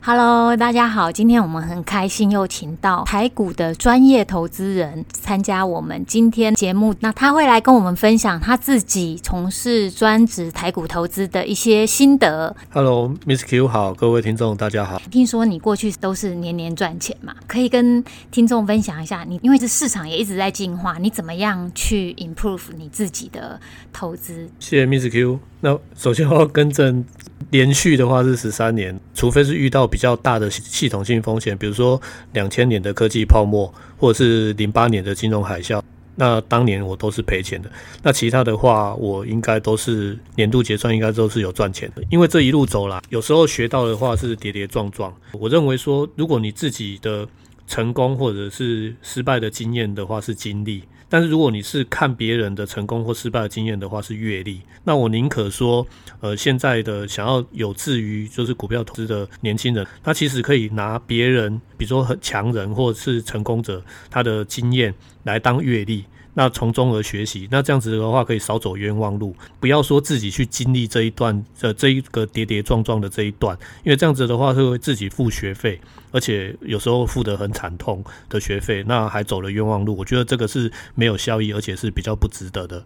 Hello，大家好，今天我们很开心又请到台股的专业投资人参加我们今天节目。那他会来跟我们分享他自己从事专职台股投资的一些心得。Hello，Miss Q 好，各位听众大家好。听说你过去都是年年赚钱嘛？可以跟听众分享一下你，因为这市场也一直在进化，你怎么样去 improve 你自己的投资？谢谢 Miss Q。那首先我要更正。连续的话是十三年，除非是遇到比较大的系统性风险，比如说两千年的科技泡沫，或者是零八年的金融海啸，那当年我都是赔钱的。那其他的话，我应该都是年度结算，应该都是有赚钱的。因为这一路走来，有时候学到的话是跌跌撞撞。我认为说，如果你自己的成功或者是失败的经验的话是经历，但是如果你是看别人的成功或失败的经验的话是阅历，那我宁可说，呃，现在的想要有志于就是股票投资的年轻人，他其实可以拿别人，比如说很强人或者是成功者他的经验来当阅历。那从中而学习，那这样子的话可以少走冤枉路。不要说自己去经历这一段，呃，这一个跌跌撞撞的这一段，因为这样子的话是会自己付学费，而且有时候付得很惨痛的学费，那还走了冤枉路。我觉得这个是没有效益，而且是比较不值得的。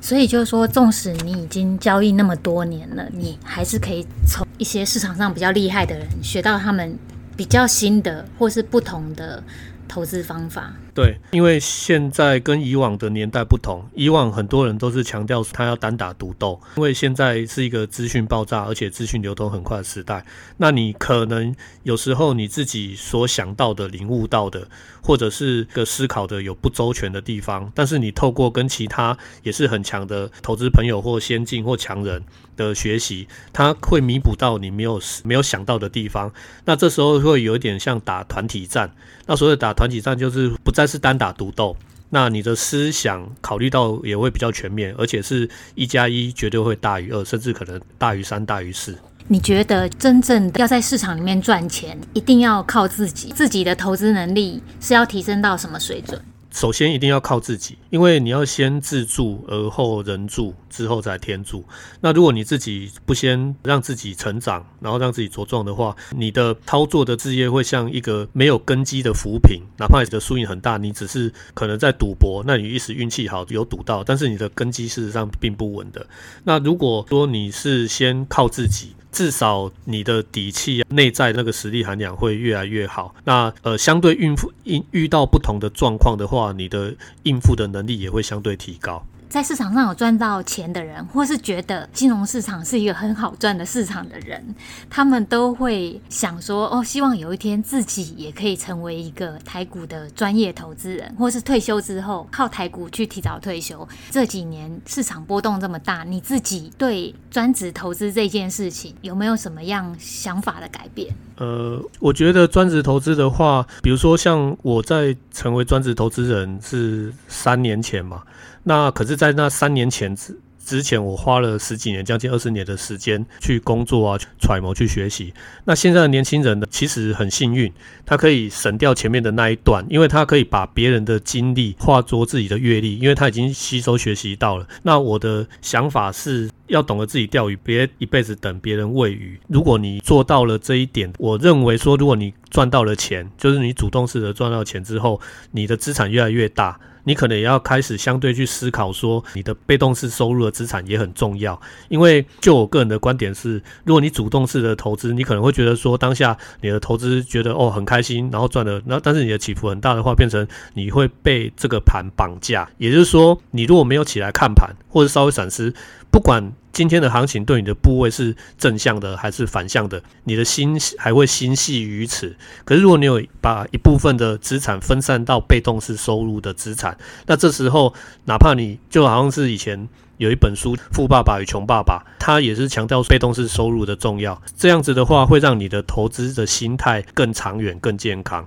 所以就是说，纵使你已经交易那么多年了，你还是可以从一些市场上比较厉害的人学到他们比较新的或是不同的投资方法。对，因为现在跟以往的年代不同，以往很多人都是强调他要单打独斗，因为现在是一个资讯爆炸，而且资讯流通很快的时代。那你可能有时候你自己所想到的、领悟到的，或者是个思考的有不周全的地方，但是你透过跟其他也是很强的投资朋友或先进或强人的学习，他会弥补到你没有没有想到的地方。那这时候会有一点像打团体战。那所谓打团体战，就是不在但。是单打独斗，那你的思想考虑到也会比较全面，而且是一加一绝对会大于二，甚至可能大于三、大于四。你觉得真正要在市场里面赚钱，一定要靠自己，自己的投资能力是要提升到什么水准？首先一定要靠自己，因为你要先自助，而后人助，之后再天助。那如果你自己不先让自己成长，然后让自己茁壮的话，你的操作的事业会像一个没有根基的浮萍，哪怕你的输赢很大，你只是可能在赌博，那你一时运气好有赌到，但是你的根基事实上并不稳的。那如果说你是先靠自己，至少你的底气、啊内在那个实力涵养会越来越好。那呃，相对应付应遇到不同的状况的话，你的应付的能力也会相对提高。在市场上有赚到钱的人，或是觉得金融市场是一个很好赚的市场的人，他们都会想说：哦，希望有一天自己也可以成为一个台股的专业投资人，或是退休之后靠台股去提早退休。这几年市场波动这么大，你自己对专职投资这件事情有没有什么样想法的改变？呃，我觉得专职投资的话，比如说像我在成为专职投资人是三年前嘛。那可是，在那三年前之之前，我花了十几年，将近二十年的时间去工作啊，揣摩，去学习。那现在的年轻人呢，其实很幸运，他可以省掉前面的那一段，因为他可以把别人的经历化作自己的阅历，因为他已经吸收学习到了。那我的想法是要懂得自己钓鱼，别一辈子等别人喂鱼。如果你做到了这一点，我认为说，如果你赚到了钱，就是你主动式的赚到钱之后，你的资产越来越大。你可能也要开始相对去思考，说你的被动式收入的资产也很重要。因为就我个人的观点是，如果你主动式的投资，你可能会觉得说当下你的投资觉得哦很开心，然后赚了，那但是你的起伏很大的话，变成你会被这个盘绑架。也就是说，你如果没有起来看盘，或者稍微闪失，不管。今天的行情对你的部位是正向的还是反向的？你的心还会心系于此。可是如果你有把一部分的资产分散到被动式收入的资产，那这时候哪怕你就好像是以前有一本书《富爸爸与穷爸爸》，他也是强调被动式收入的重要。这样子的话，会让你的投资的心态更长远、更健康。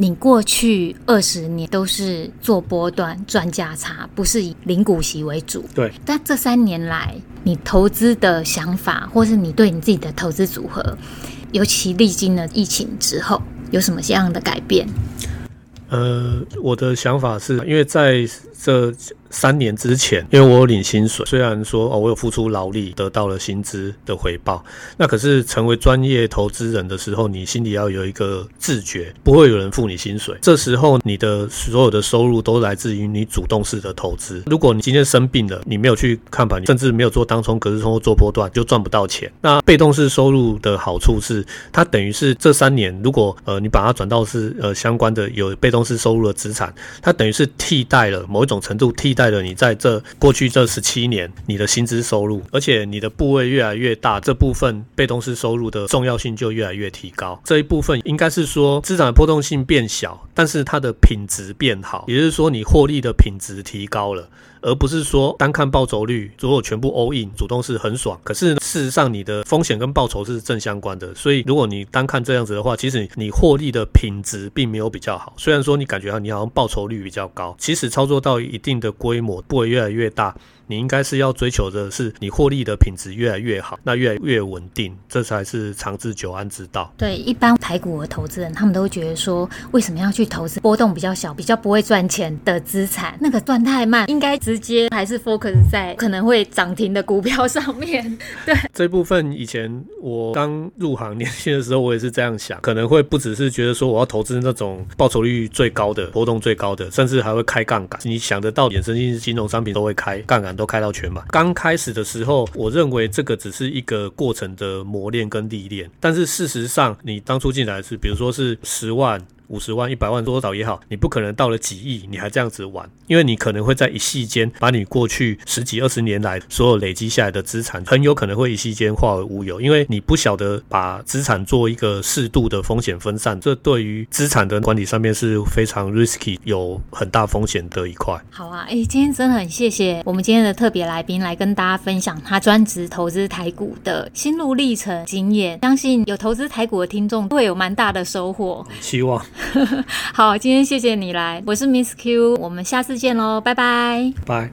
你过去二十年都是做波段赚价差，不是以零股息为主。对。但这三年来，你投资的想法，或是你对你自己的投资组合，尤其历经了疫情之后，有什么样的改变？呃，我的想法是因为在这。三年之前，因为我有领薪水，虽然说哦，我有付出劳力得到了薪资的回报，那可是成为专业投资人的时候，你心里要有一个自觉，不会有人付你薪水。这时候你的所有的收入都来自于你主动式的投资。如果你今天生病了，你没有去看盘，甚至没有做当冲、隔日冲或做波段，就赚不到钱。那被动式收入的好处是，它等于是这三年，如果呃你把它转到是呃相关的有被动公司收入的资产，它等于是替代了某一种程度替。代了你在这过去这十七年，你的薪资收入，而且你的部位越来越大，这部分被动式收入的重要性就越来越提高。这一部分应该是说资产的波动性变小，但是它的品质变好，也就是说你获利的品质提高了。而不是说单看报酬率，如果全部 all in，主动是很爽。可是事实上，你的风险跟报酬是正相关的。所以，如果你单看这样子的话，其实你获利的品质并没有比较好。虽然说你感觉到你好像报酬率比较高，其实操作到一定的规模，不会越来越大。你应该是要追求的是你获利的品质越来越好，那越来越稳定，这才是长治久安之道。对，一般台股的投资人，他们都会觉得说，为什么要去投资波动比较小、比较不会赚钱的资产？那个赚太慢，应该直接还是 focus 在可能会涨停的股票上面。对，这部分以前我刚入行年轻的时候，我也是这样想，可能会不只是觉得说我要投资那种报酬率最高的、波动最高的，甚至还会开杠杆。你想得到衍生性金融商品都会开杠杆。都开到全嘛。刚开始的时候，我认为这个只是一个过程的磨练跟历练，但是事实上，你当初进来是，比如说是十万。五十万、一百万多少也好，你不可能到了几亿，你还这样子玩，因为你可能会在一夕间把你过去十几二十年来所有累积下来的资产，很有可能会一夕间化为乌有，因为你不晓得把资产做一个适度的风险分散，这对于资产的管理上面是非常 risky，有很大风险的一块。好啊，哎、欸，今天真的很谢谢我们今天的特别来宾来跟大家分享他专职投资台股的心路历程经验，相信有投资台股的听众会有蛮大的收获。希望。好，今天谢谢你来，我是 Miss Q，我们下次见喽，拜拜，拜。